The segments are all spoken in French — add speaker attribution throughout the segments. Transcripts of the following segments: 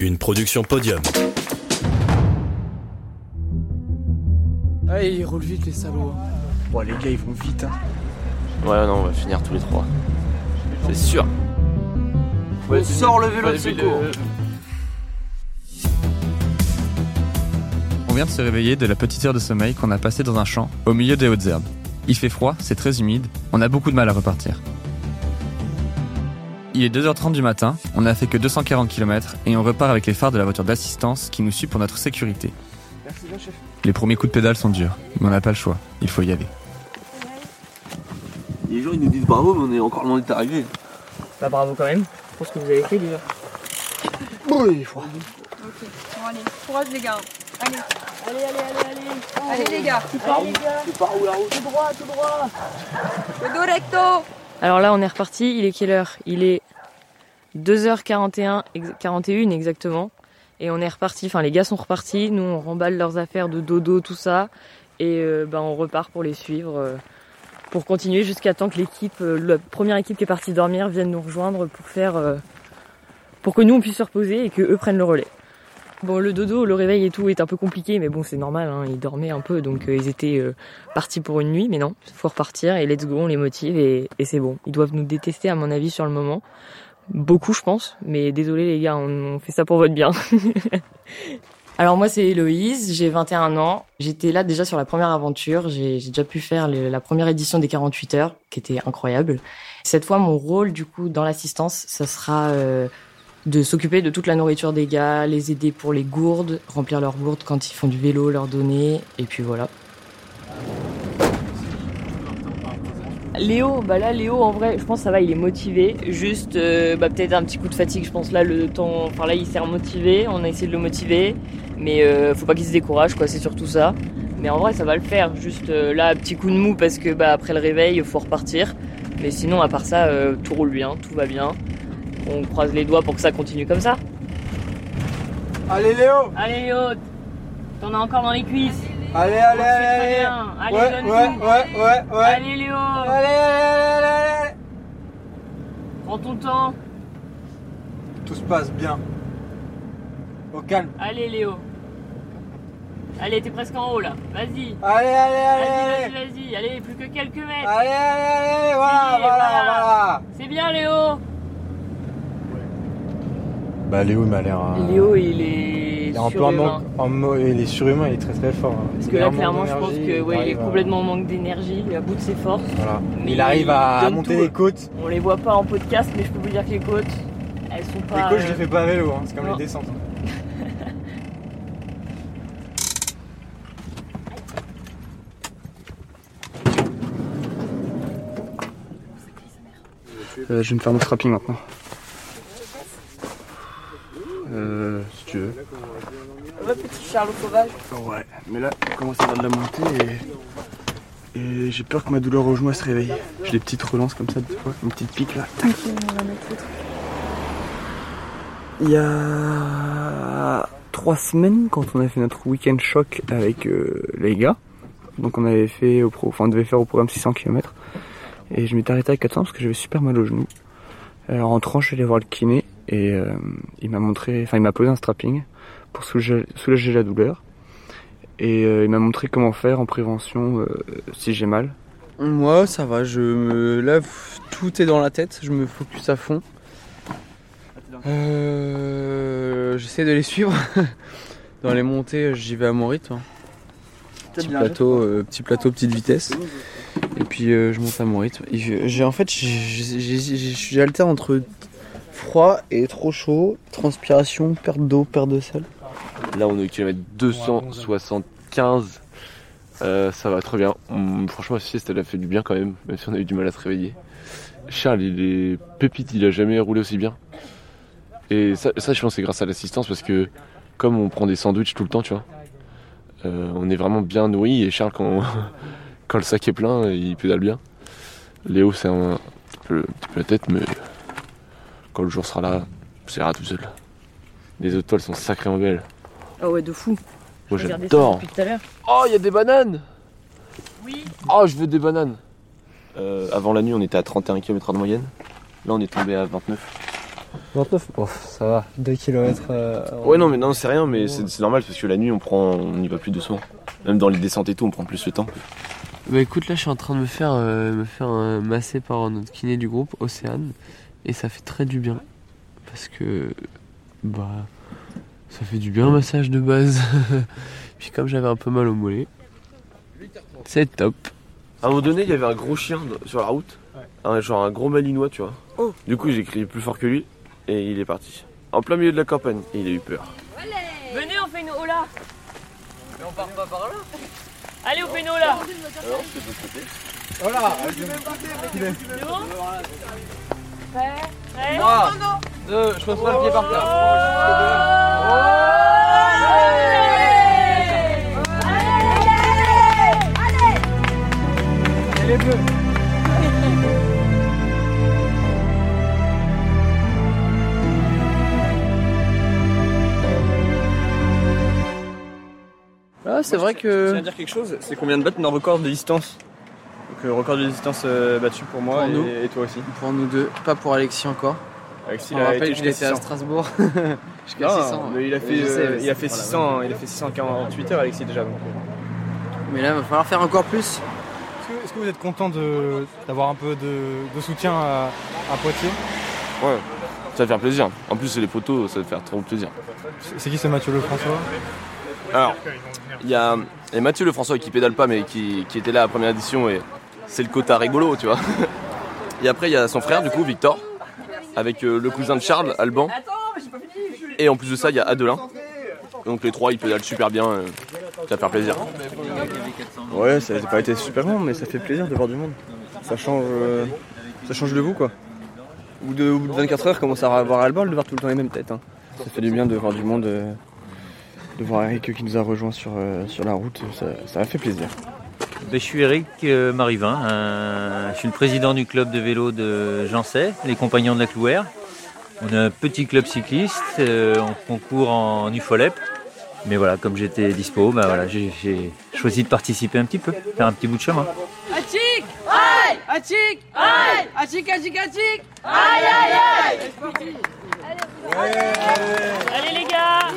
Speaker 1: une production podium.
Speaker 2: Allez, ils roulent vite les salauds.
Speaker 3: Bon, les gars, ils vont vite. Hein.
Speaker 4: Ouais, non, on va finir tous les trois. C'est sûr.
Speaker 2: On sort le vélo de secours.
Speaker 5: On vient de se réveiller de la petite heure de sommeil qu'on a passée dans un champ, au milieu des hautes herbes. Il fait froid, c'est très humide, on a beaucoup de mal à repartir. Il est 2h30 du matin, on n'a fait que 240 km et on repart avec les phares de la voiture d'assistance qui nous suit pour notre sécurité.
Speaker 3: Merci bien, chef.
Speaker 5: Les premiers coups de pédale sont durs, mais on n'a pas le choix, il faut y aller.
Speaker 4: Les gens ils nous disent bravo, mais on est encore loin d'être arrivé.
Speaker 6: Bah bravo quand même pour ce que vous avez fait déjà.
Speaker 3: Bon, il est froid.
Speaker 7: Ok, bon allez, courage les gars. Allez, allez, allez, allez, allez. Allez les gars. Allez les gars.
Speaker 3: Tu pars où la route
Speaker 7: Tout droit, tout droit. Le dos recto.
Speaker 6: Alors là on est reparti, il est quelle heure? Il est 2h41 ex- 41 exactement. Et on est reparti, enfin les gars sont repartis, nous on remballe leurs affaires de dodo, tout ça. Et euh, bah, on repart pour les suivre, euh, pour continuer jusqu'à temps que l'équipe, euh, la première équipe qui est partie dormir vienne nous rejoindre pour faire, pour que nous on puisse se reposer et que eux prennent le relais. Bon le dodo, le réveil et tout est un peu compliqué, mais bon c'est normal, hein, ils dormaient un peu, donc euh, ils étaient euh, partis pour une nuit, mais non, faut repartir et let's go, on les motive et, et c'est bon. Ils doivent nous détester à mon avis sur le moment. Beaucoup, je pense, mais désolé les gars, on, on fait ça pour votre bien. Alors moi c'est Héloïse, j'ai 21 ans. J'étais là déjà sur la première aventure, j'ai déjà pu faire la première édition des 48 heures, qui était incroyable. Cette fois mon rôle du coup dans l'assistance, ça sera euh, de s'occuper de toute la nourriture des gars, les aider pour les gourdes, remplir leurs gourdes quand ils font du vélo, leur donner, et puis voilà. Léo, bah là Léo en vrai, je pense que ça va, il est motivé. Juste, euh, bah peut-être un petit coup de fatigue. Je pense là le temps, enfin là il s'est remotivé. On a essayé de le motiver, mais euh, faut pas qu'il se décourage quoi. C'est surtout ça. Mais en vrai ça va le faire. Juste euh, là petit coup de mou parce que bah après le réveil faut repartir. Mais sinon à part ça euh, tout roule bien, tout va bien. On croise les doigts pour que ça continue comme ça.
Speaker 3: Allez, Léo
Speaker 6: Allez Léo, t'en as encore dans les cuisses.
Speaker 3: Allez, allez, allez
Speaker 6: bien. Allez
Speaker 3: Ouais, ouais, ouais, ouais, ouais.
Speaker 6: Allez Léo,
Speaker 3: Allez, allez, allez, allez
Speaker 6: prends ton temps.
Speaker 3: Tout se passe bien. Au calme.
Speaker 6: Allez Léo. Allez, t'es presque en haut là. Vas-y.
Speaker 3: Allez, allez, allez,
Speaker 6: Vas-y,
Speaker 3: allez
Speaker 6: vas-y, vas-y. Allez, plus que quelques mètres.
Speaker 3: Allez, allez, allez, voilà,
Speaker 6: Allez,
Speaker 3: voilà,
Speaker 6: voilà.
Speaker 3: voilà
Speaker 6: C'est bien Léo.
Speaker 8: Bah Léo il m'a l'air. euh,
Speaker 6: Léo, il est
Speaker 8: il est un peu en
Speaker 6: surhumain.
Speaker 8: manque, en mo- il est surhumain, il est très très fort. hein.
Speaker 6: Parce que là, clairement, je pense que ouais, il est complètement en manque d'énergie, il est à bout de ses forces.
Speaker 8: Voilà.
Speaker 6: Mais
Speaker 8: il arrive à,
Speaker 6: il
Speaker 8: à
Speaker 6: donne
Speaker 8: monter
Speaker 6: tout.
Speaker 8: les côtes.
Speaker 6: On les voit pas en podcast, mais je peux vous dire que les côtes, elles sont
Speaker 8: Les
Speaker 6: pas.
Speaker 8: côtes, je
Speaker 6: euh,
Speaker 8: les fais pas à vélo, hein, c'est comme
Speaker 6: non.
Speaker 8: les descentes.
Speaker 3: Euh, je vais me faire mon strapping maintenant. Euh, si tu veux.
Speaker 6: Ouais, petit Charles sauvage.
Speaker 3: Ouais, mais là, on commence à avoir de la montée et, et j'ai peur que ma douleur au genou se réveille. J'ai des petites relances comme ça, des fois, une petite pique là. Tac. Il y a trois semaines, quand on a fait notre week-end choc avec euh, les gars, donc on avait fait au pro, enfin on devait faire au programme 600 km, et je m'étais arrêté à 400 parce que j'avais super mal au genou. Alors en rentrant, je suis allé voir le kiné et euh, il m'a montré, enfin il m'a posé un strapping pour soulager, soulager la douleur. Et euh, il m'a montré comment faire en prévention euh, si j'ai mal.
Speaker 2: Moi, ça va. Je me lève, tout est dans la tête. Je me focus à fond. Euh, J'essaie de les suivre. Dans les montées, j'y vais à mon rythme. Petit plateau, euh, petit plateau, petite vitesse. Et puis euh, je monte à mon rythme. Et je- j'ai en fait, j'alterne entre froid et trop chaud, transpiration, perte d'eau, perte de sel.
Speaker 4: Là, on est au kilomètre 275. Euh, ça va très bien. Hum, franchement, la sieste, elle a fait du bien quand même, même si on a eu du mal à se réveiller. Charles, il est pépite, il a jamais roulé aussi bien. Et ça, je pense, c'est grâce à l'assistance parce que, comme on prend des sandwichs tout le temps, tu vois, euh, on est vraiment bien nourri. Et Charles, quand, quand le sac est plein, il pédale bien. Léo, c'est un petit peu la tête, mais quand le jour sera là, ça ira tout seul. Les autres toiles sont sacrément belles.
Speaker 6: Ah ouais, de fou.
Speaker 4: Moi j'adore.
Speaker 6: depuis tout à l'heure.
Speaker 4: Oh, il y a des bananes
Speaker 6: Oui.
Speaker 4: Oh, je veux des bananes Euh, Avant la nuit, on était à 31 km de moyenne. Là, on est tombé à 29.
Speaker 3: 29 oh, ça va. 2 km. euh,
Speaker 4: Ouais, non, mais non, c'est rien, mais c'est c'est normal parce que la nuit, on prend, on y va plus doucement. Même dans les descentes et tout, on prend plus le temps.
Speaker 2: Bah écoute, là je suis en train de me faire, euh, me faire euh, masser par notre kiné du groupe, Océane, et ça fait très du bien. Parce que, bah, ça fait du bien un massage de base. Puis comme j'avais un peu mal au mollet, c'est top.
Speaker 4: À un moment donné, il y avait un gros chien sur la route, un, genre un gros malinois, tu vois. Du coup, j'ai crié plus fort que lui et il est parti. En plein milieu de la campagne, et il a eu peur.
Speaker 6: Venez, on fait une hola. Mais on part pas par là. Allez, on fait une hola. C'est bon Prêt Prêt
Speaker 2: je pose pas le pied par terre. Ah, c'est vrai
Speaker 3: Ça
Speaker 2: que
Speaker 3: veut dire quelque chose, c'est qu'on vient de battre nos records de distance. Donc euh, record de distance euh, battu pour moi
Speaker 2: Pour
Speaker 3: et,
Speaker 2: nous.
Speaker 3: et toi aussi.
Speaker 2: pour nous deux, pas pour Alexis encore.
Speaker 3: Alexis,
Speaker 2: On
Speaker 3: il a
Speaker 2: rappelle
Speaker 3: été
Speaker 2: qu'il était
Speaker 3: jusqu'à
Speaker 2: à
Speaker 3: 600.
Speaker 2: Strasbourg. Jusqu'à
Speaker 3: Non,
Speaker 2: 600.
Speaker 3: mais il a fait,
Speaker 2: sais,
Speaker 3: euh, il a
Speaker 2: c'est-
Speaker 3: fait
Speaker 2: voilà,
Speaker 3: 600, il a fait 648 heures Alexis déjà. donc.
Speaker 2: Mais là, il va falloir faire encore plus.
Speaker 8: Est-ce que, vous êtes content de- d'avoir un peu de, de soutien à, à Poitiers?
Speaker 4: Ouais, ça va faire plaisir. En plus, c'est les poteaux, ça va faire trop plaisir.
Speaker 8: C'est c'est qui ce Mathieu Lefrançois?
Speaker 4: Alors, il y a, il y a Mathieu Lefrançois qui pédale pas, mais qui, qui était là à la première édition et c'est le quota rigolo, tu vois. Et après, il y a son frère, du coup, Victor, avec euh, le cousin de Charles, Alban. Et en plus de ça, il y a Adelin. Donc les trois, ils pédalent super bien. euh, ça va faire plaisir.
Speaker 3: Ouais, ça n'a pas été super long, mais ça fait plaisir de voir du monde. Ça change, euh, ça change de vous quoi. Au bout de, au bout de 24 heures, commence à avoir bol de voir tout le temps les mêmes têtes. hein. Ça fait du bien de voir du monde, de voir Eric qui nous a rejoint sur, sur la route. Ça, ça a fait plaisir.
Speaker 1: Ben, je suis Eric euh, Marivin, euh, je suis le président du club de vélo de Jancet, les Compagnons de la Clouère. On a un petit club cycliste, euh, on concourt en UFOLEP. Mais voilà, comme j'étais dispo, ben voilà, j'ai choisi de participer un petit peu, faire un petit bout de chemin.
Speaker 7: Achik Aïe! Achik Aïe! Achik, achik, achik Aïe, aïe, aïe!
Speaker 6: Allez les gars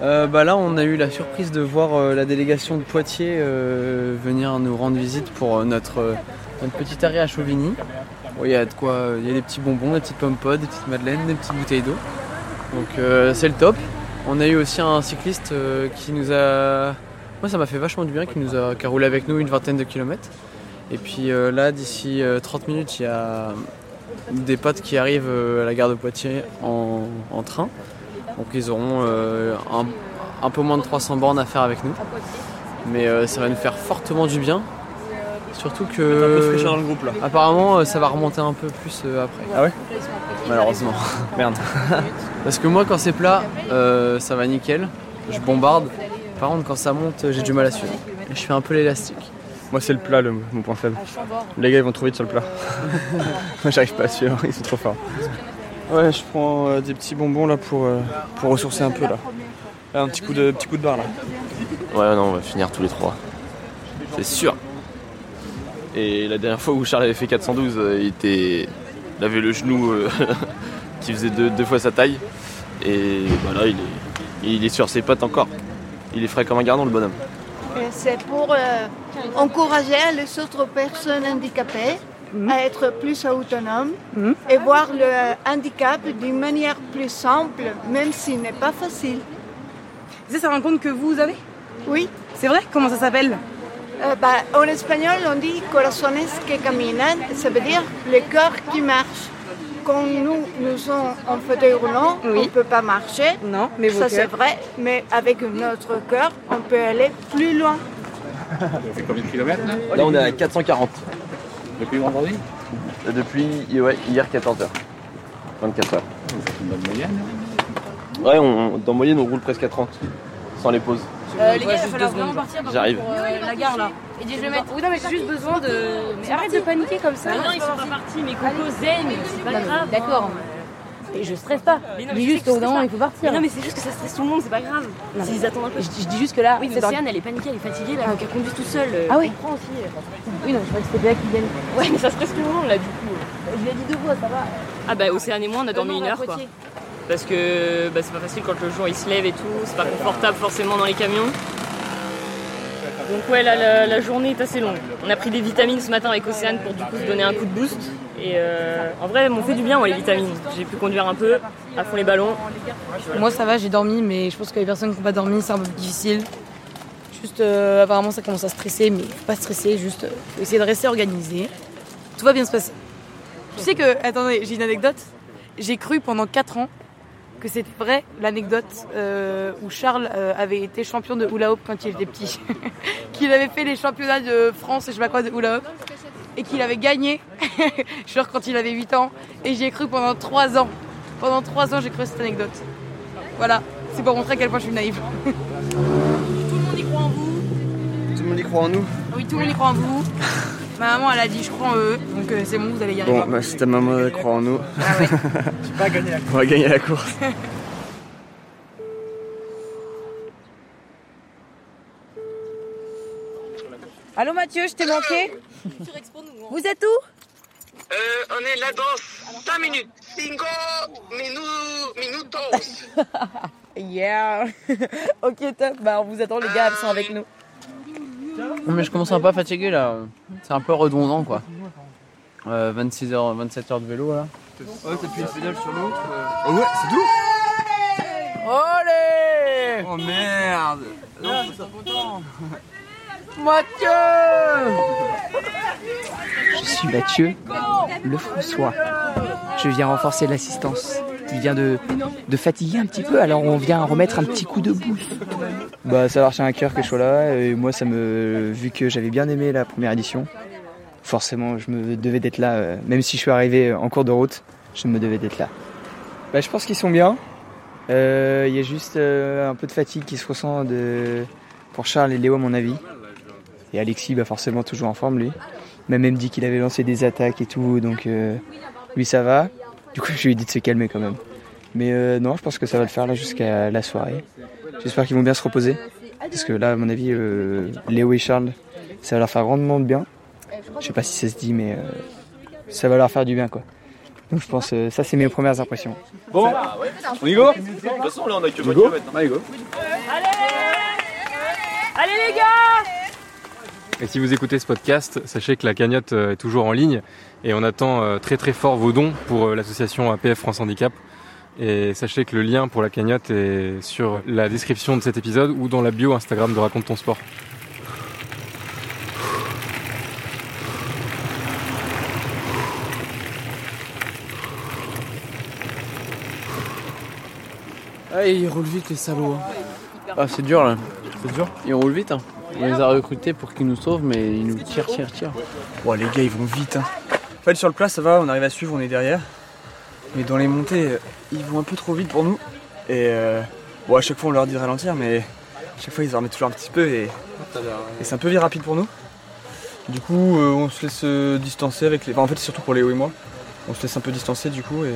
Speaker 2: Euh, bah là, on a eu la surprise de voir euh, la délégation de Poitiers euh, venir nous rendre visite pour notre, notre petit arrêt à Chauvigny. Il y a quoi, il y a des petits bonbons, des petites pommes potes, des petites madeleines, des petites bouteilles d'eau. Donc c'est le top. On a eu aussi un cycliste qui nous a, moi ça m'a fait vachement du bien, qui nous a, roulé avec nous une vingtaine de kilomètres. Et puis là, d'ici euh, 30 minutes, il y a des potes qui arrivent à la gare de Poitiers en train. Donc ils auront euh, un, un peu moins de 300 bornes à faire avec nous. Mais euh, ça va nous faire fortement du bien. Surtout
Speaker 3: Un peu
Speaker 2: que
Speaker 3: dans le groupe là.
Speaker 2: apparemment euh, ça va remonter un peu plus après.
Speaker 3: Ah ouais?
Speaker 2: Malheureusement.
Speaker 3: Merde.
Speaker 2: Parce que moi quand c'est plat, euh, ça va nickel. Je bombarde. Par contre quand ça monte, j'ai du mal à suivre. Et je fais un peu l'élastique.
Speaker 3: Moi c'est le plat le, mon point faible. Les gars ils vont trop vite sur le plat. Moi j'arrive pas à suivre, ils sont trop forts. Ouais je prends euh, des petits bonbons là pour, euh, pour ressourcer un peu là. Là, un petit coup de petit coup de barre là.
Speaker 4: Ouais, non, on va finir tous les trois. C'est sûr. Et la dernière fois où Charles avait fait 412, euh, il était. Il avait le genou euh, qui faisait deux, deux fois sa taille. Et voilà, il est, il est sur ses pattes encore. Il est frais comme un gardon, le bonhomme.
Speaker 9: C'est pour euh, encourager les autres personnes handicapées à être plus autonomes et voir le handicap d'une manière plus simple, même s'il n'est pas facile.
Speaker 7: C'est ça rencontre que vous avez
Speaker 9: Oui,
Speaker 7: C'est vrai Comment ça s'appelle
Speaker 9: euh, bah, en espagnol on dit corazones que caminan, ça veut dire le cœur qui marche. Quand nous, nous sommes en fauteuil roulant, on ne peut pas marcher.
Speaker 7: Non, mais
Speaker 9: Ça c'est vrai, mais avec notre cœur, on peut aller plus loin.
Speaker 4: Là, on est à 440. Depuis vendredi Depuis ouais, hier 14h. 24 heures. C'est une bonne moyenne Ouais, on, dans moyenne, on roule presque à 30. Sans les pauses.
Speaker 6: Euh, les gars, il va falloir vraiment partir par
Speaker 4: J'arrive.
Speaker 6: pour, euh, la gare là. Et je vais mettre. Oui, non, mais j'ai juste besoin de. Mais arrête de paniquer comme ça. Non, ils sont pas partis, mais Coco zen, c'est pas grave. D'accord.
Speaker 10: Et je stresse pas.
Speaker 6: Mais non, mais
Speaker 10: juste qu'au moment, il faut partir.
Speaker 6: Mais non, mais c'est juste que ça stresse tout le monde, c'est pas grave.
Speaker 10: Non,
Speaker 6: S'ils
Speaker 10: mais-
Speaker 6: attendent un peu.
Speaker 10: Je, je dis juste que là.
Speaker 6: Oui, mais Océane, elle est paniquée, elle est fatiguée, là, donc elle conduit tout seule. euh,
Speaker 10: Ah oui
Speaker 6: comprends aussi.
Speaker 10: Oui, non, je crois que c'était bien qui viennent.
Speaker 6: Ouais, mais ça stresse tout le monde, là, du coup.
Speaker 10: Je l'ai dit deux fois, ça va.
Speaker 6: Ah bah Océane et moi on a dormi
Speaker 10: non,
Speaker 6: une heure quoi. Parce que bah, c'est pas facile quand le jour il se lève et tout, c'est pas confortable forcément dans les camions. Donc ouais là la, la journée est assez longue. On a pris des vitamines ce matin avec Océane pour du coup se donner un coup de boost. Et euh, en vrai m'ont fait du bien moi les vitamines. J'ai pu conduire un peu, à fond les ballons.
Speaker 10: Moi, ça va, j'ai dormi, mais je pense que les personnes qui n'ont pas dormi, c'est un peu difficile. Juste, euh, apparemment, ça commence à stresser, mais pas stresser, juste euh, essayer de rester organisé. Tout va bien se passer. Tu sais que, attendez, j'ai une anecdote. J'ai cru pendant 4 ans que c'était vrai l'anecdote où Charles avait été champion de hula hoop quand il était petit. qu'il avait fait les championnats de France et je sais pas quoi de hula hoop. Et qu'il avait gagné, genre quand il avait 8 ans. Et j'y ai cru pendant 3 ans. Pendant 3 ans, j'ai cru cette anecdote. Voilà, c'est pour montrer à quel point je suis naïve. tout le monde y croit en vous.
Speaker 3: Tout le monde y croit en nous.
Speaker 10: Oui, tout le monde y croit en vous. Ma maman, elle a dit je crois en eux. Donc euh, c'est bon, vous allez y arriver.
Speaker 3: Bon, bah, si ta maman croit en nous,
Speaker 10: Ah ouais.
Speaker 3: on va gagner la course.
Speaker 10: Allô Mathieu, je t'ai manqué Vous êtes où?
Speaker 11: Euh, on est là dans 5 minutes. 5 minu- minutos.
Speaker 10: Yeah Ok top, bah on vous attend les gars, ils sont avec nous.
Speaker 2: Non, mais je commence un peu à fatiguer là. C'est un peu redondant quoi. Euh, 26 heures, 27 heures de vélo là.
Speaker 3: Oh, t'as plus une pédale sur l'autre Oh ouais, c'est tout
Speaker 2: Allez
Speaker 3: Oh merde
Speaker 10: Mathieu
Speaker 12: Je suis Mathieu Le François. Je viens renforcer l'assistance. Il vient de, fatiguer un petit peu, alors on vient remettre un petit coup de boost. Bah ça tient à cœur que je sois là, et moi ça me. vu que j'avais bien aimé la première édition, forcément je me devais d'être là, euh, même si je suis arrivé en cours de route, je me devais d'être là. Bah je pense qu'ils sont bien. Euh, Il y a juste euh, un peu de fatigue qui se ressent de... pour Charles et Léo à mon avis. Et Alexis, bah forcément toujours en forme lui. Il m'a même dit qu'il avait lancé des attaques et tout, donc euh, lui ça va. Du coup je lui ai dit de se calmer quand même. Mais euh, non, je pense que ça va le faire là jusqu'à la soirée. J'espère qu'ils vont bien se reposer. Parce que là, à mon avis, euh, Léo et Charles, ça va leur faire grandement de bien. Je sais pas si ça se dit, mais euh, ça va leur faire du bien quoi. Donc je pense, euh, ça c'est mes premières impressions.
Speaker 13: Bon, on y go De toute façon, là, on a que 20 km. Allez, go.
Speaker 6: Allez les gars
Speaker 14: Et si vous écoutez ce podcast, sachez que la cagnotte euh, est toujours en ligne et on attend euh, très très fort vos dons pour euh, l'association APF France Handicap. Et sachez que le lien pour la cagnotte est sur la description de cet épisode ou dans la bio Instagram de Raconte ton sport.
Speaker 2: Ah, ils roulent vite les salauds. hein. Ah, c'est dur là. C'est dur? Ils roulent vite. Hein. On les a recrutés pour qu'ils nous sauvent, mais ils nous tirent, tirent, tirent.
Speaker 3: Bon, les gars, ils vont vite. Hein. En fait, sur le plat, ça va, on arrive à suivre, on est derrière. Mais dans les montées, euh, ils vont un peu trop vite pour nous. Et euh, bon, à chaque fois, on leur dit de ralentir, mais à chaque fois, ils en remettent toujours un petit peu. Et, c'est un peu vite rapide pour nous. Du coup, euh, on se laisse distancer avec les. Enfin, en fait, c'est surtout pour Léo et moi. On se laisse un peu distancer du coup, et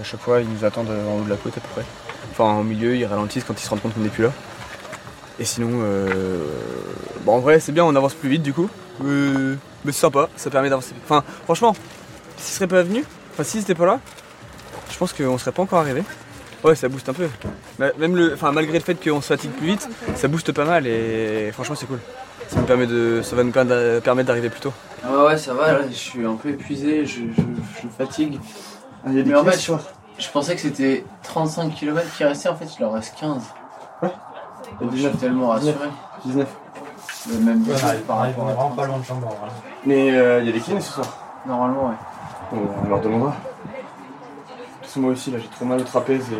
Speaker 3: à chaque fois, ils nous attendent en haut de la côte à peu près. Enfin, au milieu, ils ralentissent quand ils se rendent compte qu'on n'est plus là. Et sinon, euh... bon, en vrai, c'est bien, on avance plus vite du coup. Euh, Mais c'est sympa, ça permet d'avancer. Enfin, franchement, s'ils seraient pas venus, enfin, s'ils étaient pas là, je pense qu'on serait pas encore arrivé. Ouais, ça booste un peu. Mais Même le, enfin, malgré le fait qu'on se fatigue plus vite, ça booste pas mal et franchement, c'est cool. Ça, nous permet de, ça va nous permettre permettre d'arriver plus tôt.
Speaker 2: Ouais, ouais, ça va, là, je suis un peu épuisé, je, je, je fatigue.
Speaker 3: Ah, il y a des
Speaker 2: Mais en fait, je, je pensais que c'était 35 km qui restaient, en fait, il leur reste 15.
Speaker 3: Ouais.
Speaker 2: Je suis tellement rassuré.
Speaker 3: 19.
Speaker 2: Mais même
Speaker 8: Ouais, arrive-
Speaker 2: par
Speaker 8: on
Speaker 2: à
Speaker 8: vraiment pas loin de Chambord. hein.
Speaker 3: Mais euh, il y a des kinés ce soir.
Speaker 2: Normalement, ouais.
Speaker 3: Bon, on leur demandera. Façon, moi aussi, là, j'ai trop mal au trapèze et.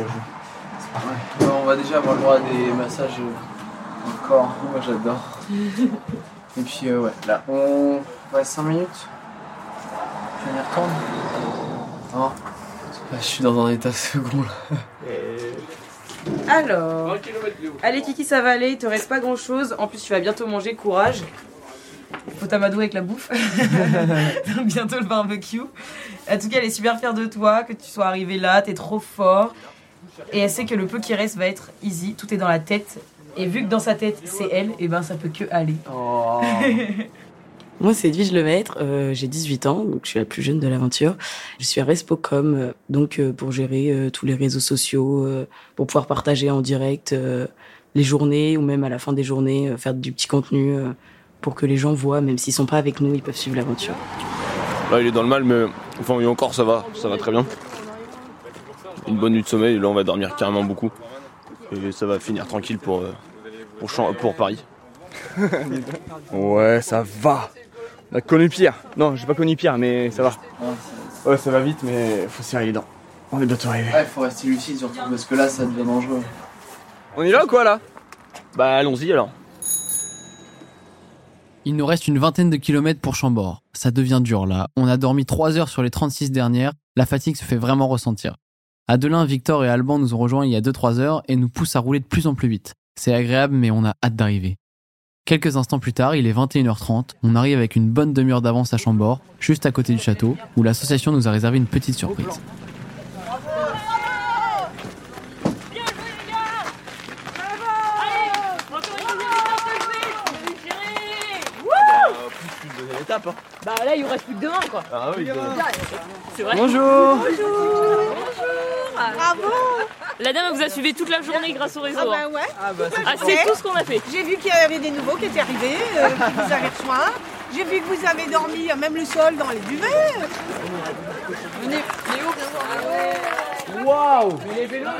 Speaker 2: Ouais, on va déjà avoir le droit à des massages au corps. Moi, j'adore. Et puis, euh, ouais, là, on reste 5 minutes. Je vais y retourne. Non. Ah, je suis dans un état second là.
Speaker 10: Alors, allez Kiki, ça va aller, il te reste pas grand chose. En plus, tu vas bientôt manger, courage. faut t'amadouer avec la bouffe. Bientôt le barbecue. En tout cas, elle est super fière de toi, que tu sois arrivé là, t'es trop fort. Et elle sait que le peu qui reste va être easy, tout est dans la tête. Et vu que dans sa tête c'est elle, et ben ça peut que aller.
Speaker 15: Moi, c'est Edwige Lemaître, euh, j'ai 18 ans, donc je suis la plus jeune de l'aventure. Je suis à Respocom, euh, donc euh, pour gérer euh, tous les réseaux sociaux, euh, pour pouvoir partager en direct euh, les journées ou même à la fin des journées, euh, faire du petit contenu euh, pour que les gens voient, même s'ils sont pas avec nous, ils peuvent suivre l'aventure.
Speaker 4: Là, il est dans le mal, mais enfin, et encore, ça va, ça va très bien. Une bonne nuit de sommeil, là, on va dormir carrément beaucoup. Et ça va finir tranquille pour, euh, pour Paris.
Speaker 3: Ouais, ça va. On a connu pire. Non, j'ai pas connu pire, mais ça va. Ouais, ça va vite, mais faut serrer les dents. On est bientôt arrivé.
Speaker 2: Ouais, faut rester lucide surtout parce que là ça devient dangereux.
Speaker 3: On y va ou quoi là?
Speaker 4: Bah, allons-y alors.
Speaker 16: Il nous reste une vingtaine de kilomètres pour Chambord. Ça devient dur là. On a dormi 3 heures sur les 36 dernières. La fatigue se fait vraiment ressentir. Adelin, Victor et Alban nous ont rejoints il y a 2-3 heures et nous poussent à rouler de plus en plus vite. C'est agréable mais on a hâte d'arriver. Quelques instants plus tard, il est 21h30. On arrive avec une bonne demi-heure d'avance à Chambord, juste à côté du château, où l'association nous a réservé une petite surprise.
Speaker 3: Étape. Hein.
Speaker 6: Bah là, il vous reste plus que demain, quoi.
Speaker 3: Ah oui,
Speaker 6: C'est vrai.
Speaker 3: Bonjour.
Speaker 6: Bonjour. Bravo. La dame vous a suivi toute la journée grâce au réseau.
Speaker 17: Ah bah
Speaker 6: hein.
Speaker 17: ouais.
Speaker 6: Ah, c'est tout ce qu'on a fait.
Speaker 17: J'ai vu qu'il y avait des nouveaux qui étaient arrivés, euh, qui vous avaient rejoint. J'ai vu que vous avez dormi, euh, même le sol, dans les duvets.
Speaker 6: Venez, Léo,
Speaker 3: Waouh
Speaker 6: Mais les vélos,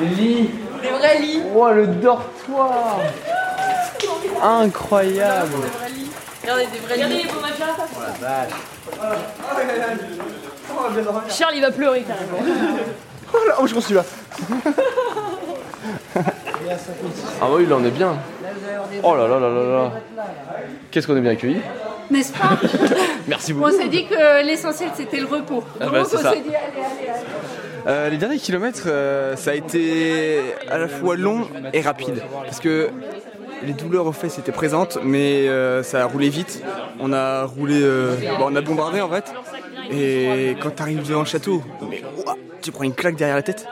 Speaker 2: Les lits
Speaker 6: Les vrais lits.
Speaker 2: Oh le dortoir Incroyable
Speaker 6: Regardez des vrais Regardez les beaux matchs.
Speaker 2: Oh la vache
Speaker 6: Charles, il va pleurer carrément.
Speaker 3: Oh là, oh, je m'en suis là.
Speaker 4: Ah oui, là, on est bien. Oh là là là là là. Qu'est-ce qu'on est bien accueillis
Speaker 18: N'est-ce pas?
Speaker 4: Merci
Speaker 18: On
Speaker 4: beaucoup.
Speaker 18: s'est dit que l'essentiel c'était le repos.
Speaker 3: Ah bah,
Speaker 18: Donc
Speaker 3: c'est
Speaker 18: on
Speaker 3: ça.
Speaker 18: s'est dit allez, allez, allez.
Speaker 3: Euh, les derniers kilomètres, euh, ça a été à la fois long et rapide. Parce que les douleurs aux fesses étaient présentes, mais euh, ça a roulé vite. On a roulé, bon, on a bombardé en fait. Et quand tu arrives devant le château, tu prends une claque derrière la tête.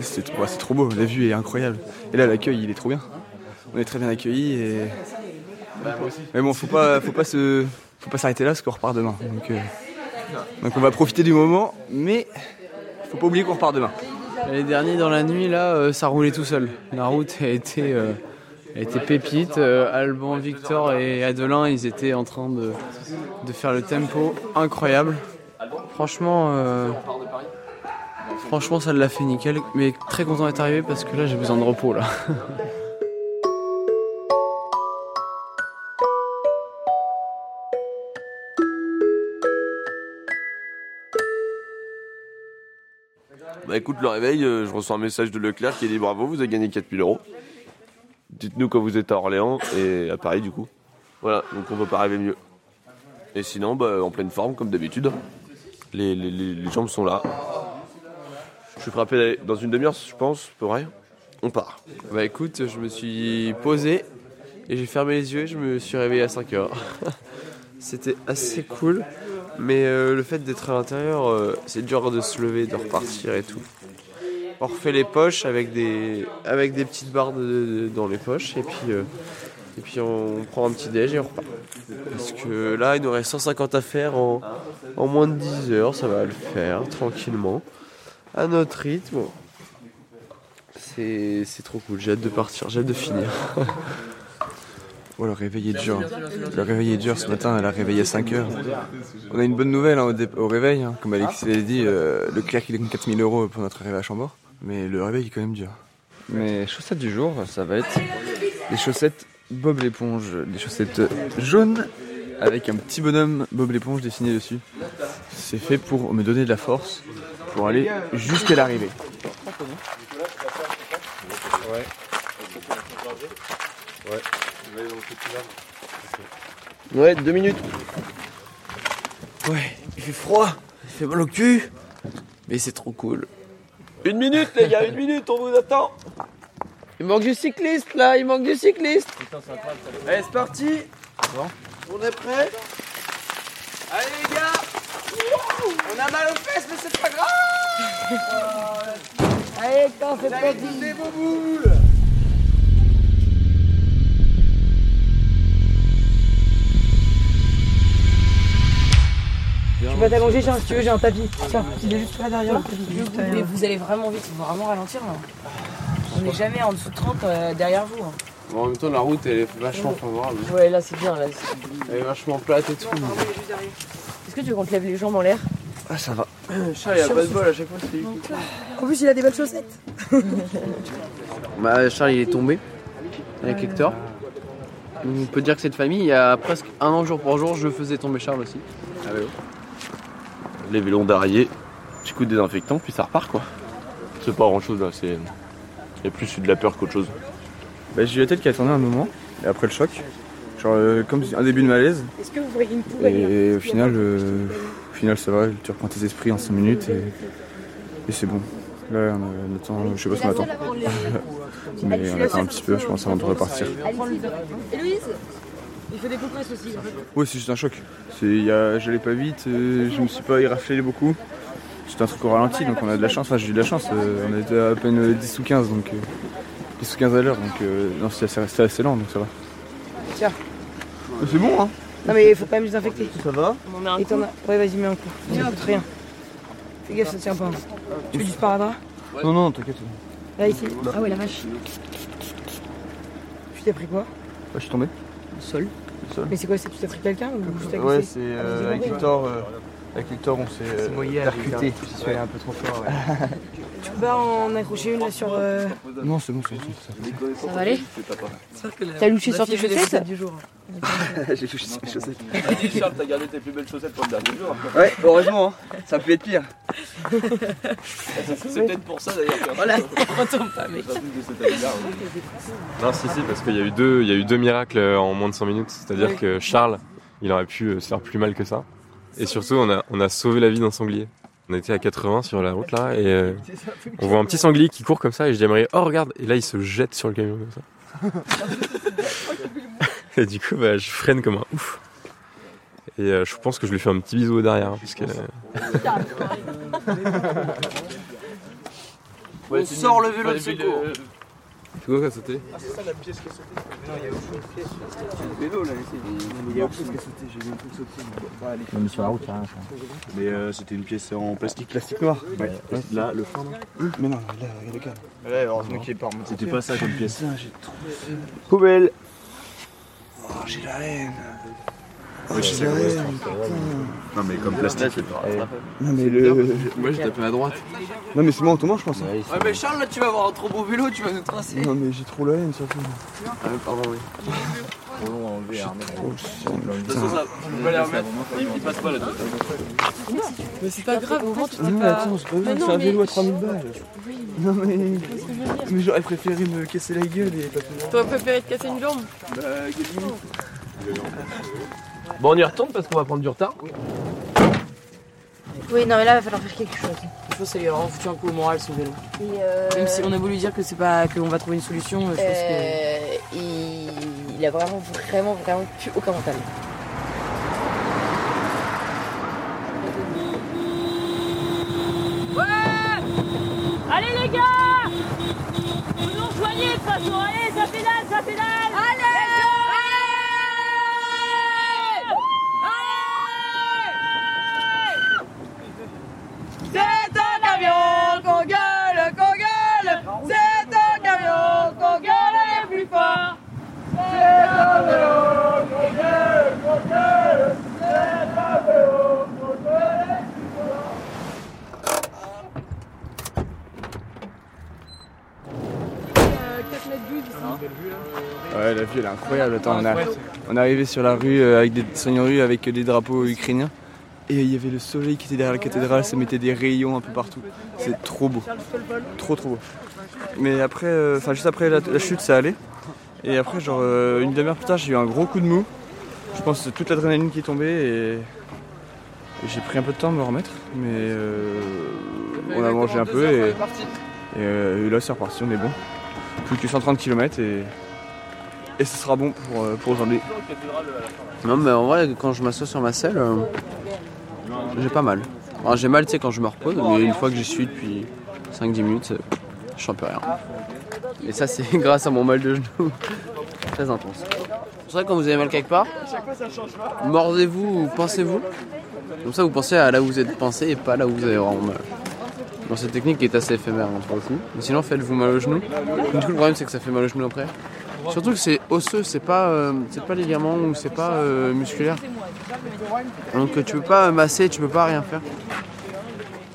Speaker 3: C'est trop beau, la vue est incroyable. Et là, l'accueil, il est trop bien. On est très bien accueillis. Mais bon, faut pas, faut pas s'arrêter là parce qu'on repart demain. Donc on va profiter du moment, mais faut pas oublier qu'on repart demain.
Speaker 2: Les derniers dans la nuit là, euh, ça roulait tout seul. La route a été, euh, a été pépite. Euh, Alban, Victor et Adelin, ils étaient en train de, de faire le tempo incroyable. Franchement, franchement ça l'a fait nickel. Mais très content d'être arrivé parce que là j'ai besoin de repos là.
Speaker 4: Bah écoute, le réveil, euh, je reçois un message de Leclerc qui dit bravo, vous avez gagné 4000 euros. Dites-nous quand vous êtes à Orléans et à Paris du coup. Voilà, donc on peut pas rêver mieux. Et sinon, bah, en pleine forme comme d'habitude. Les, les, les- jambes sont là. Je suis frappé dans une demi-heure, je pense, pour vrai. On part.
Speaker 2: Bah écoute, je me suis posé et j'ai fermé les yeux et je me suis réveillé à 5 heures. C'était assez cool, mais euh, le fait d'être à l'intérieur, euh, c'est dur de se lever, de repartir et tout. On refait les poches avec des, avec des petites barres dans les poches et puis, euh, et puis on prend un petit déj et on repart. Parce que là, il nous reste 150 à faire en, en moins de 10 heures, ça va le faire tranquillement, à notre rythme. C'est trop cool, j'ai hâte de partir, j'ai hâte de finir.
Speaker 3: Oh, le réveil est dur. Le réveil est dur. Ce matin, elle a réveillé à 5 heures. On a une bonne nouvelle hein, au, dé- au réveil. hein. Comme Alexis l'a dit, euh, le clerc il donne 4000 euros pour notre arrivée à Chambord. Mais le réveil est quand même dur. Mes chaussettes du jour, ça va être les chaussettes Bob l'éponge. Des chaussettes jaunes avec un petit bonhomme Bob l'éponge dessiné dessus. C'est fait pour me donner de la force pour aller jusqu'à l'arrivée.
Speaker 4: Ouais. Ouais.
Speaker 3: Ouais, deux minutes. Ouais, il fait froid, il fait mal au cul, mais c'est trop cool.
Speaker 4: Une minute, les gars, une minute, on vous attend.
Speaker 2: Il manque du cycliste là, il manque du cycliste. Allez, c'est parti. On est prêt Allez les gars On a mal aux fesses mais c'est pas grave
Speaker 10: Allez, quand c'est
Speaker 2: Allez, tous des beaux
Speaker 10: Tu peux t'allonger, Charles, si tu veux, j'ai un tapis. Tiens, il est juste là derrière le tapis. Mais vous allez vraiment vite, il faut vraiment ralentir là. On n'est jamais en dessous de 30 euh, derrière vous. hein.
Speaker 2: Bon, en même temps, la route elle est vachement favorable.
Speaker 10: Ouais, là c'est bien. Là,
Speaker 2: Elle est vachement plate et tout.
Speaker 10: Est-ce que tu veux qu'on te lève les jambes en l'air?
Speaker 2: Ah, ça va. Charles, il a pas de bol à chaque fois, c'est lui qui-
Speaker 10: En plus, il a des belles chaussettes.
Speaker 2: Bah, Charles, il est tombé avec Hector. On peut dire que cette famille, il y a presque un an jour pour jour, je faisais tomber Charles aussi. À vélo.
Speaker 4: Les vélos d'arrière, petit coup de désinfectant, puis ça repart quoi. C'est pas grand chose là, c'est. Il y a plus de la peur qu'autre chose.
Speaker 3: Bah, j'ai eu la tête qui a tourné un moment, et après le choc. Genre euh, comme un début de malaise.
Speaker 10: Est-ce que vous voyez une poubelle
Speaker 3: Et au final, euh, au final ça va, tu reprends tes esprits en 5 minutes et, et c'est bon. Là, on, attend, je sais pas ce qu'on attend. Mais on attend un petit peu, je pense, avant de repartir.
Speaker 10: Héloïse Il faut des compresses aussi. en fait.
Speaker 3: Ouais, c'est juste un choc. C'est- J'allais pas vite, euh, je me suis pas éraflé beaucoup. C'était un truc au ralenti, donc on a de la chance. Enfin, j'ai eu de la chance. euh, on était à peine 10 ou 15, donc euh, 10 ou 15 à l'heure. Donc, euh, non, c'était assez, lent, donc ça va.
Speaker 10: Tiens.
Speaker 3: C'est bon, hein
Speaker 10: Non mais il faut quand même désinfecter.
Speaker 3: Ça va
Speaker 10: On en met un coup. Ouais, vas-y, mets un coup. Ça coûte rien. Fais gaffe, ça tient pas. Tu veux du sparadrap
Speaker 3: Non, non, t'inquiète.
Speaker 10: Là, ici. Ah ouais, la vache. Tu t'es pris quoi
Speaker 3: Ouais, je suis tombé.
Speaker 10: Le sol. Mais c'est quoi c'est- Tu t'es pris quelqu'un ou juste
Speaker 3: Ouais, c'est euh, avec
Speaker 10: avez
Speaker 3: Victor. euh, avec Victor, on s'est euh, percuté.
Speaker 2: J'y suis allé un peu trop fort. Ouais.
Speaker 10: Tu peux pas en accrocher une là sur. euh,
Speaker 3: Non, c'est bon, c'est bon.
Speaker 10: Ça va aller T'as louché sur tes chaussettes du jour.
Speaker 3: J'ai touché sur mes chaussettes.
Speaker 13: Dis Charles, t'as gardé tes plus belles chaussettes pour le dernier jour.
Speaker 3: Ouais, heureusement, hein. ça a pu être pire.
Speaker 13: C'est peut-être pour ça d'ailleurs.
Speaker 10: Voilà, retombe pas, mec.
Speaker 14: Non, si, si, parce qu'il y a eu deux, il y a eu deux miracles euh, en moins de 100 minutes. C'est-à-dire
Speaker 10: Oui.
Speaker 14: que Charles, il aurait pu euh, se faire plus mal que ça. Et surtout, on a, on a sauvé la vie d'un sanglier. On était à 80 sur la route là, et euh, on voit un petit sanglier qui court comme ça, et je dis à Marie, oh regarde, et là il se jette sur le camion comme ça. et du coup, bah, je freine comme un ouf. Et euh, je pense que je lui fais un petit bisou derrière, hein, parce que.
Speaker 2: On sort le vélo de secours.
Speaker 14: C'est quoi qui a sauté
Speaker 3: Ah, c'est ça la pièce qui a sauté Non, il y a autre chose. Le vélo là, il y a autre chose qui a sauté, j'ai vu un truc sauter.
Speaker 8: On est sur la route, il y a rien.
Speaker 19: Mais euh, c'était une pièce en plastique. Plastique noir
Speaker 3: Ouais.
Speaker 19: Là, le fond, là
Speaker 3: Mais non, là, regarde le cadre. Là, heureusement qu'il est pas remonté.
Speaker 19: C'était pas ça comme pièce.
Speaker 3: j'ai trop. Poubelle Oh, j'ai la haine. Haine.
Speaker 19: ça. Non, mais comme plastique.
Speaker 3: Non, mais le.
Speaker 2: Moi j'ai tapé à droite.
Speaker 3: Non, mais c'est moi en tombant, je pense.
Speaker 2: Ouais, mais Charles, là tu vas avoir un trop beau vélo, tu vas nous tracer.
Speaker 3: Non, mais j'ai trop la haine, surtout.
Speaker 2: Ah, mais pardon, oui.
Speaker 13: Trop long à enlever à remettre.
Speaker 3: Oh,
Speaker 13: De toute façon, ça, on va les remettre. Il, il passe pas là-dessus.
Speaker 10: Mais c'est pas grave, au moins tu t'es
Speaker 3: Non, mais
Speaker 10: pas.
Speaker 3: attends, c'est pas grave, c'est un vélo à 3000 balles.
Speaker 10: Oui.
Speaker 3: Non, mais.
Speaker 10: Je.
Speaker 3: Mais j'aurais préféré me casser la gueule et pas.
Speaker 10: T'aurais préféré te casser une jambe
Speaker 3: Bah.
Speaker 2: Bon, on y retourne parce qu'on va prendre du retard.
Speaker 10: Oui, non, mais là, il va falloir faire quelque chose. Je pense que ça lui a vraiment foutu un coup au moral, son vélo. Même si on a voulu dire que c'est pas qu'on va trouver une solution, je pense que. il... il a vraiment, vraiment, vraiment plus aucun mental.
Speaker 18: Allez les gars Vous nous rejoignez de toute façon, allez, ça pédale, ça pédale Allez
Speaker 10: C'est un camion qu'on gueule, qu'on gueule C'est un camion qu'on gueule plus fort C'est un vélo qu'on gueule, qu'on gueule C'est un vélo qu'on gueule
Speaker 3: Ouais, la vue elle est incroyable. Attends, on, a- on est arrivé sur la rue euh, avec des, sur une rue avec des drapeaux ukrainiens. Et il y avait le soleil qui était derrière la cathédrale, ça mettait des rayons un peu partout. C'est trop beau. Trop trop beau. Mais après, euh, enfin juste après la, la chute, ça allait. Et après, genre euh, une demi-heure plus tard, j'ai eu un gros coup de mou. Je pense que c'est toute l'adrénaline qui est tombée et, et j'ai pris un peu de temps à me remettre. Mais euh, on a mangé un peu et, et, euh, et là c'est reparti, on est bon.
Speaker 2: Plus que 130 km et, et ce sera bon pour, euh, pour aujourd'hui. Non mais en vrai quand je m'assois sur ma selle, euh, j'ai pas mal. Alors, j'ai mal tu quand je me repose, mais une fois que j'y suis depuis 5-10 minutes, je sens plus rien. Et ça c'est grâce à mon mal de genou. Très intense. C'est vrai quand vous avez mal quelque part, mordez-vous ou pensez-vous. Comme ça vous pensez à là où vous êtes pensé et pas là où vous avez vraiment mal. Cette technique est assez éphémère hein, pour le coup. Mais sinon faites-vous mal au genou. Le problème c'est que ça fait mal au genou après. Surtout que c'est osseux, c'est pas, euh, ligament ou c'est pas euh, musculaire. Donc euh, tu peux pas masser, tu peux pas rien faire.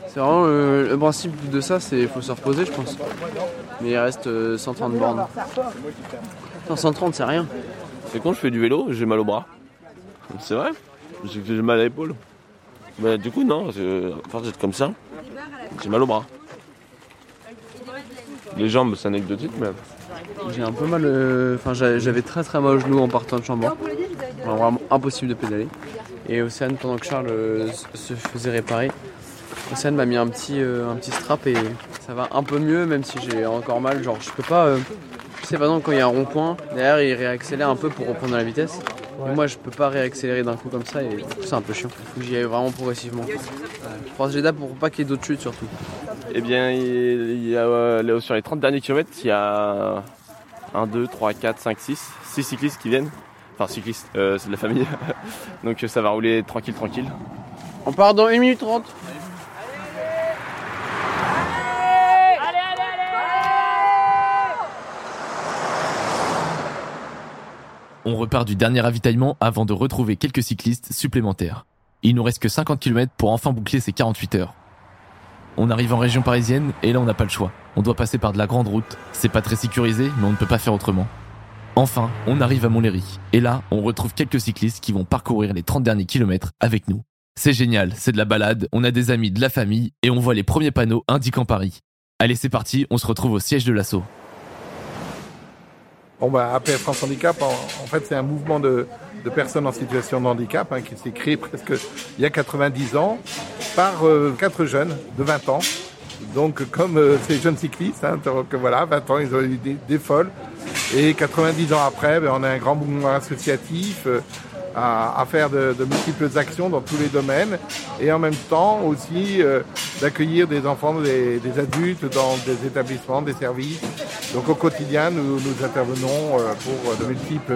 Speaker 2: C'est vraiment le, le principe de ça, c'est faut se reposer je pense. Mais il reste euh, 130 bornes. Non, 130 c'est rien.
Speaker 4: C'est quand je fais du vélo, j'ai mal au bras. C'est vrai J'ai mal à l'épaule. Mais du coup, non, à force d'être comme ça, j'ai mal au bras. Les jambes, c'est anecdotique, mais.
Speaker 2: J'ai un peu mal, euh, enfin j'a- j'avais très très mal au genou en partant de Chambord. Alors, vraiment impossible de pédaler. Et Océane, pendant que Charles euh, se faisait réparer, Océane m'a mis un petit, euh, un petit strap et ça va un peu mieux, même si j'ai encore mal. Genre, je peux pas. euh, tu sais, par exemple, quand il y a un rond-point, derrière il réaccélère un peu pour reprendre la vitesse. Et moi, je peux pas réaccélérer d'un coup comme ça et c'est un peu chiant. Il faut que j'y aille vraiment progressivement. Je croise les dates pour pas qu'il y ait d'autres chutes surtout.
Speaker 4: Eh bien, il il y a, euh, sur les 30 derniers kilomètres, il y a 1, 2, 3, 4, 5, 6, 6 cyclistes qui viennent. Enfin, cyclistes, euh, c'est de la famille. Donc ça va rouler tranquille, tranquille.
Speaker 2: On part dans 1 minute 30.
Speaker 20: On repart du dernier ravitaillement avant de retrouver quelques cyclistes supplémentaires. Il nous reste que 50 km pour enfin boucler ces 48 heures. On arrive en région parisienne et là on n'a pas le choix. On doit passer par de la grande route. C'est pas très sécurisé, mais on ne peut pas faire autrement. Enfin, on arrive à Montlhéry. Et là, on retrouve quelques cyclistes qui vont parcourir les 30 derniers kilomètres avec nous. C'est génial, c'est de la balade, on a des amis, de la famille, et on voit les premiers panneaux indiquant Paris. Allez, c'est parti, on se retrouve au siège de l'assaut.
Speaker 21: Bon, bah, APF France Handicap, en, en fait, c'est un mouvement de, de personnes en situation de handicap hein, qui s'est créé presque il y a 90 ans par euh, quatre jeunes de 20 ans. Donc, comme euh, ces jeunes cyclistes, hein, donc voilà, 20 ans, ils ont eu des, folles. Et 90 ans après, ben, on a un grand mouvement associatif euh, à, faire de, multiples actions dans tous les domaines et en même temps aussi d'accueillir des enfants, des, adultes dans des établissements, des services. Donc au quotidien, nous, intervenons pour de multiples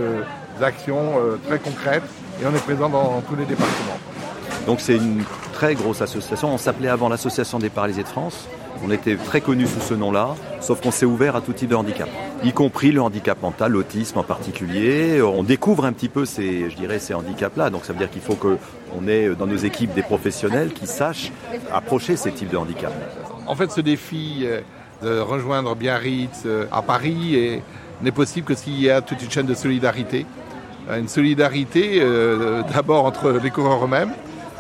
Speaker 21: actions euh, très concrètes et on est présent dans tous les départements.
Speaker 22: Donc c'est une très grosse association. On s'appelait avant l'Association des paralysés de France. On était très connu sous ce nom-là, sauf qu'on s'est ouvert à tout type de handicap, y compris le handicap mental, l'autisme en particulier. On découvre un petit peu ces, je dirais, ces handicaps-là. Donc ça veut dire qu'il faut qu'on ait dans nos équipes des professionnels qui sachent approcher ces types de handicaps.
Speaker 21: En fait, ce défi euh, de rejoindre Biarritz euh, à Paris est- n'est possible que s'il y a toute une chaîne de solidarité. Une solidarité euh, d'abord entre les coureurs eux-mêmes,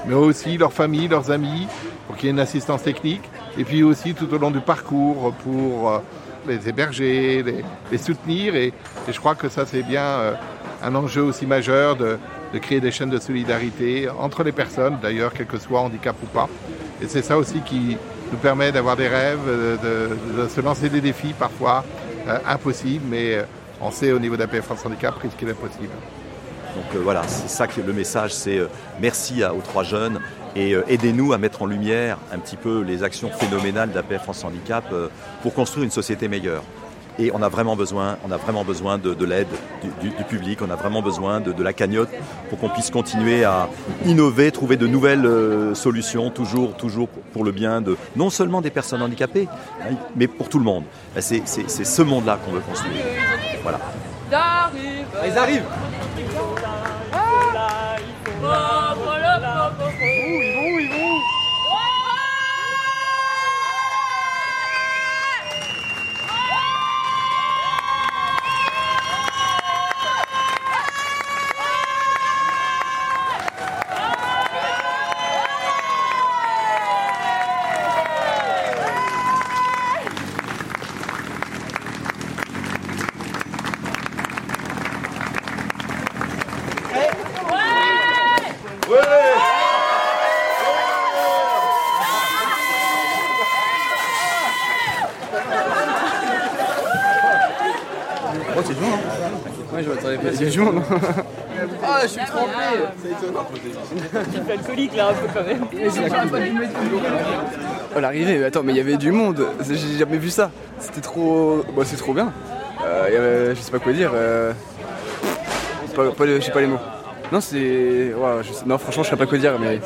Speaker 21: mais aussi leurs familles, leurs amis, pour qu'il y ait une assistance technique, et puis aussi tout au long du parcours pour euh, les héberger, les, soutenir, et, je crois que ça c'est bien euh, un enjeu aussi majeur de, créer des chaînes de solidarité entre les personnes, d'ailleurs, quel que soit handicap ou pas. Et c'est ça aussi qui nous permet d'avoir des rêves, de, se lancer des défis parfois impossibles, mais on sait au niveau d'APF France Handicap risquer l'impossible.
Speaker 22: Donc euh, voilà, c'est ça que le message, c'est euh, merci aux trois jeunes et euh, aidez-nous à mettre en lumière un petit peu les actions phénoménales d'APF France Handicap pour construire une société meilleure. Et on a vraiment besoin, on a vraiment besoin de, de l'aide du, public, on a vraiment besoin de, la cagnotte pour qu'on puisse continuer à innover, trouver de nouvelles solutions, toujours, toujours pour le bien non seulement des personnes handicapées, hein, mais pour tout le monde. Ben, c'est ce monde-là qu'on veut construire. Voilà.
Speaker 18: Ils arrivent.
Speaker 3: Oh, Du monde. Ah, je suis trempé
Speaker 6: Tu fais alcoolique là un peu quand même.
Speaker 3: Oh, l'arrivée, mais attends, mais il y avait du monde. J'ai jamais vu ça. C'était trop. Bon, c'est trop bien. Euh, il y avait- Je sais pas quoi dire. Euh... Pas, pas les- je sais pas les mots. Non, c'est. ouais, je sais- Non, franchement, je sais pas quoi dire, mais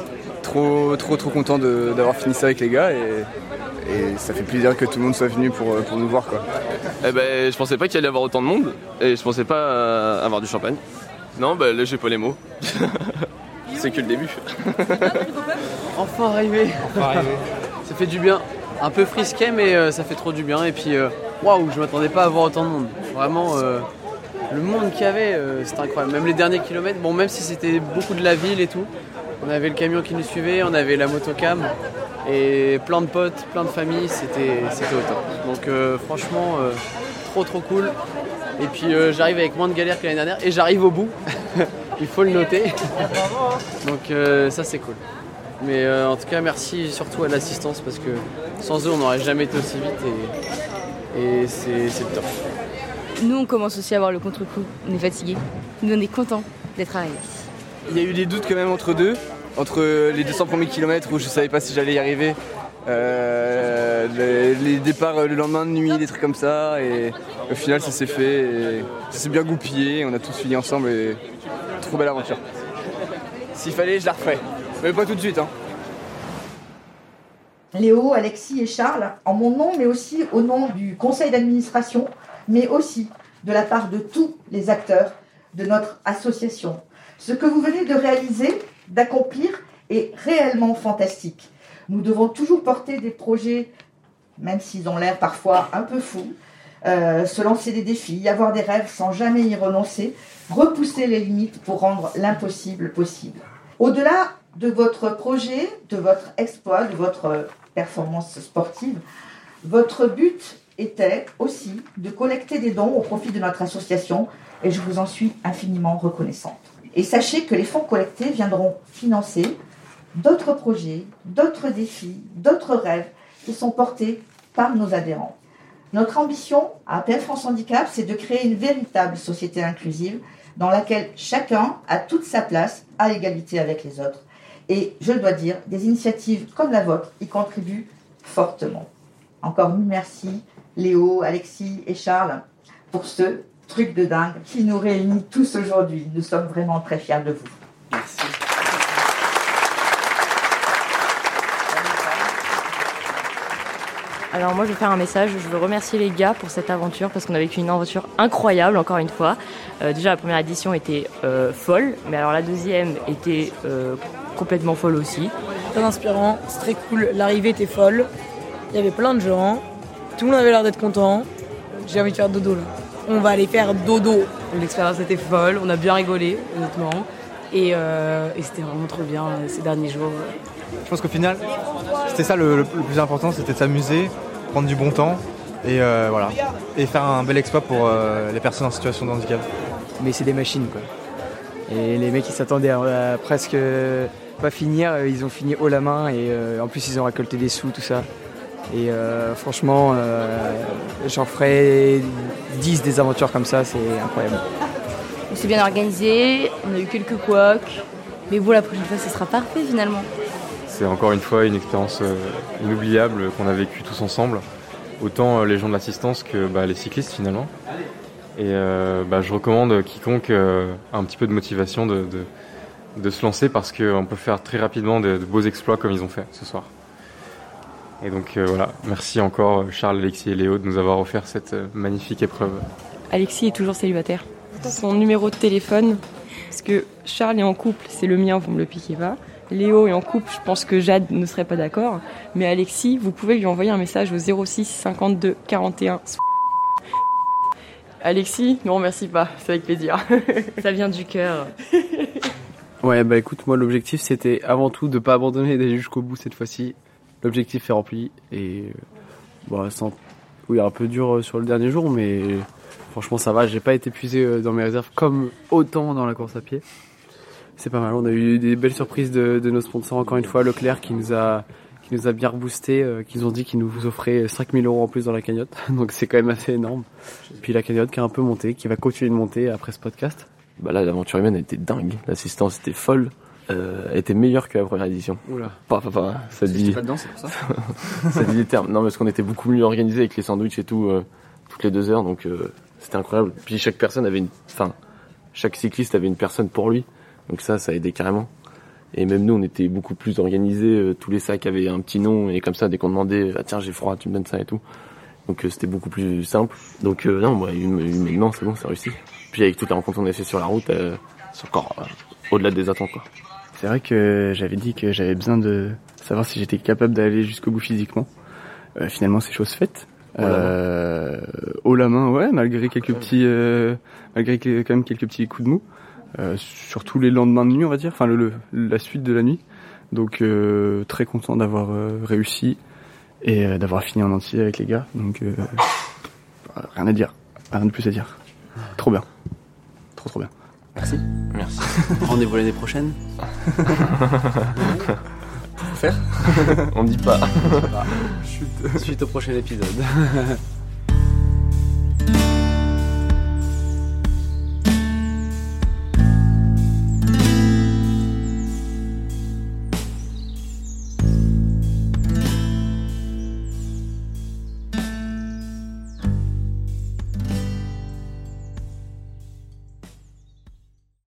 Speaker 3: trop, trop, trop content d'avoir fini ça avec les gars et. Et ça fait plaisir que tout le monde soit venu pour, pour nous voir quoi.
Speaker 13: Eh ben, je pensais pas qu'il allait y avoir autant de monde et je pensais pas euh, avoir du champagne. Non, bah là j'ai pas les mots. C'est que le début.
Speaker 2: Enfin arrivé.
Speaker 13: Enfin arrivé.
Speaker 2: ça fait du bien. Un peu frisquet, mais euh, ça fait trop du bien. Et puis, euh, waouh, je m'attendais pas à voir autant de monde. Vraiment, euh, le monde qu'il y avait, euh, c'était incroyable. Même les derniers kilomètres, bon, même si c'était beaucoup de la ville et tout, on avait le camion qui nous suivait, on avait la motocam et plein de potes, plein de familles, c'était au top. Donc, euh, franchement, euh, trop trop cool. Et puis, euh, j'arrive avec moins de galères que l'année dernière et j'arrive au bout. Il faut le noter. Donc, ça, c'est cool. Mais en tout cas, merci surtout à l'assistance parce que sans eux, on n'aurait jamais été aussi vite et, c'est le top.
Speaker 6: Nous on commence aussi à avoir le contre-coup. On est fatigué. Nous on est content d'être arrivés.
Speaker 3: Il y a eu des doutes quand même entre deux, entre les 200 premiers kilomètres où je savais pas si j'allais y arriver, euh, les, départs le lendemain de nuit, des trucs comme ça, et au final ça s'est fait, ça s'est bien goupillé, on a tous fini ensemble et trop belle aventure. S'il fallait, je la referais, mais pas tout de suite. Hein.
Speaker 23: Léo, Alexis et Charles, en mon nom, mais aussi au nom du conseil d'administration, mais aussi de la part de tous les acteurs de notre association. Ce que vous venez de réaliser, d'accomplir, est réellement fantastique. Nous devons toujours porter des projets, même s'ils ont l'air parfois un peu fous, euh, se lancer des défis, avoir des rêves sans jamais y renoncer, repousser les limites pour rendre l'impossible possible. Au-delà de votre projet, de votre exploit, de votre performance sportive, votre but était aussi de collecter des dons au profit de notre association et je vous en suis infiniment reconnaissante. Et sachez que les fonds collectés viendront financer d'autres projets, d'autres défis, d'autres rêves qui sont portés par nos adhérents. Notre ambition à APF France Handicap, c'est de créer une véritable société inclusive dans laquelle chacun a toute sa place à égalité avec les autres. Et je dois dire, des initiatives comme la vôtre y contribuent fortement. Encore mille merci, Léo, Alexis et Charles, pour ce truc de dingue qui nous réunit tous aujourd'hui. Nous sommes vraiment très fiers de vous.
Speaker 2: Merci.
Speaker 6: Alors moi je vais faire un message, je veux remercier les gars pour cette aventure parce qu'on a vécu une aventure incroyable encore une fois. Euh, déjà la première édition était euh, folle, mais alors la deuxième était euh, complètement folle aussi.
Speaker 10: Très inspirant, c'est très cool. L'arrivée était folle. Il y avait plein de gens. Tout le monde avait l'air d'être content. J'ai envie de faire dodo là. On va aller faire dodo.
Speaker 15: L'expérience était folle, on a bien rigolé, honnêtement. Et, euh, et c'était vraiment trop bien euh, ces derniers jours.
Speaker 8: Je pense qu'au final, c'était ça le, le plus important, c'était de s'amuser, prendre du bon temps et euh, voilà. Et faire un bel exploit pour euh, les personnes en situation de handicap.
Speaker 12: Mais c'est des machines quoi. Et les mecs ils s'attendaient à, à presque pas finir, ils ont fini haut la main et euh, en plus ils ont récolté des sous, tout ça. Et euh, franchement, euh, j'en ferai 10 des aventures comme ça, c'est incroyable.
Speaker 6: On s'est bien organisé, on a eu quelques couacs, mais bon la prochaine fois ce sera parfait finalement.
Speaker 14: C'est encore une fois une expérience euh, inoubliable qu'on a vécue tous ensemble, autant les gens de l'assistance que bah, les cyclistes finalement. Et euh, bah, je recommande quiconque euh, a un petit peu de motivation de, de, de se lancer parce qu'on peut faire très rapidement de, de beaux exploits comme ils ont fait ce soir. Et donc euh, voilà, merci encore Charles, Alexis et Léo de nous avoir offert cette euh, magnifique épreuve.
Speaker 6: Alexis est toujours célibataire. Son numéro de téléphone, parce que Charles est en couple, c'est le mien, vous me le piquez pas. Léo est en couple, je pense que Jade ne serait pas d'accord. Mais Alexis, vous pouvez lui envoyer un message au 06 52 41. Alexis, ne remercie pas, c'est avec plaisir. Ça vient du cœur.
Speaker 2: Ouais, bah écoute, moi l'objectif c'était avant tout de pas abandonner et d'aller jusqu'au bout cette fois-ci. L'objectif est rempli et euh, bah sans oui un peu dur euh, sur le dernier jour, mais franchement ça va. J'ai pas été épuisé euh, dans mes réserves comme autant dans la course à pied. C'est pas mal. On a eu des belles surprises de, nos sponsors encore une fois, Leclerc qui nous a qui
Speaker 3: nous a bien reboosté, euh, qui nous ont dit qu'ils nous offraient 5000 euros en plus dans la cagnotte. Donc c'est quand même assez énorme. Puis la cagnotte qui a un peu monté, qui va continuer de monter après ce podcast.
Speaker 4: Bah là, l'aventure humaine était dingue. L'assistance était folle. Euh, était meilleure que la première édition.
Speaker 3: Oula.
Speaker 4: Pas, pas, pas, ça dit.
Speaker 3: pas dedans, c'est pour ça.
Speaker 4: ça dit les termes. Non, parce qu'on était beaucoup mieux organisé avec les sandwichs et tout, euh, toutes les deux heures, donc euh, c'était incroyable. Puis chaque personne avait une, enfin, chaque cycliste avait une personne pour lui, donc ça, ça aidait carrément. Et même nous, on était beaucoup plus organisés. euh, tous les sacs avaient un petit nom et comme ça, dès qu'on demandait, ah, tiens, j'ai froid, tu me donnes ça et tout. Donc euh, c'était beaucoup plus simple. Donc euh, non, moi, hum- humainement, c'est bon, c'est réussi. Puis avec toutes les rencontres qu'on a fait sur la route, euh, c'est encore euh, au-delà des attentes, quoi.
Speaker 3: C'est vrai que j'avais dit que j'avais besoin de savoir si j'étais capable d'aller jusqu'au bout physiquement. Euh, finalement, c'est chose faite.
Speaker 4: Haut la main.
Speaker 3: Euh, haut la main, ouais, malgré quelques petits, euh, malgré quand même quelques petits coups de mou. Euh, surtout les lendemains de nuit, on va dire, enfin le, le- la suite de la nuit. Donc euh, très content d'avoir réussi et d'avoir fini en entier avec les gars. Donc euh, rien à dire, rien de plus à dire. Trop bien, trop trop bien. Merci.
Speaker 4: Merci.
Speaker 3: Rendez-vous l'année prochaine.
Speaker 4: Pour faire On dit pas.
Speaker 3: Suite au prochain épisode.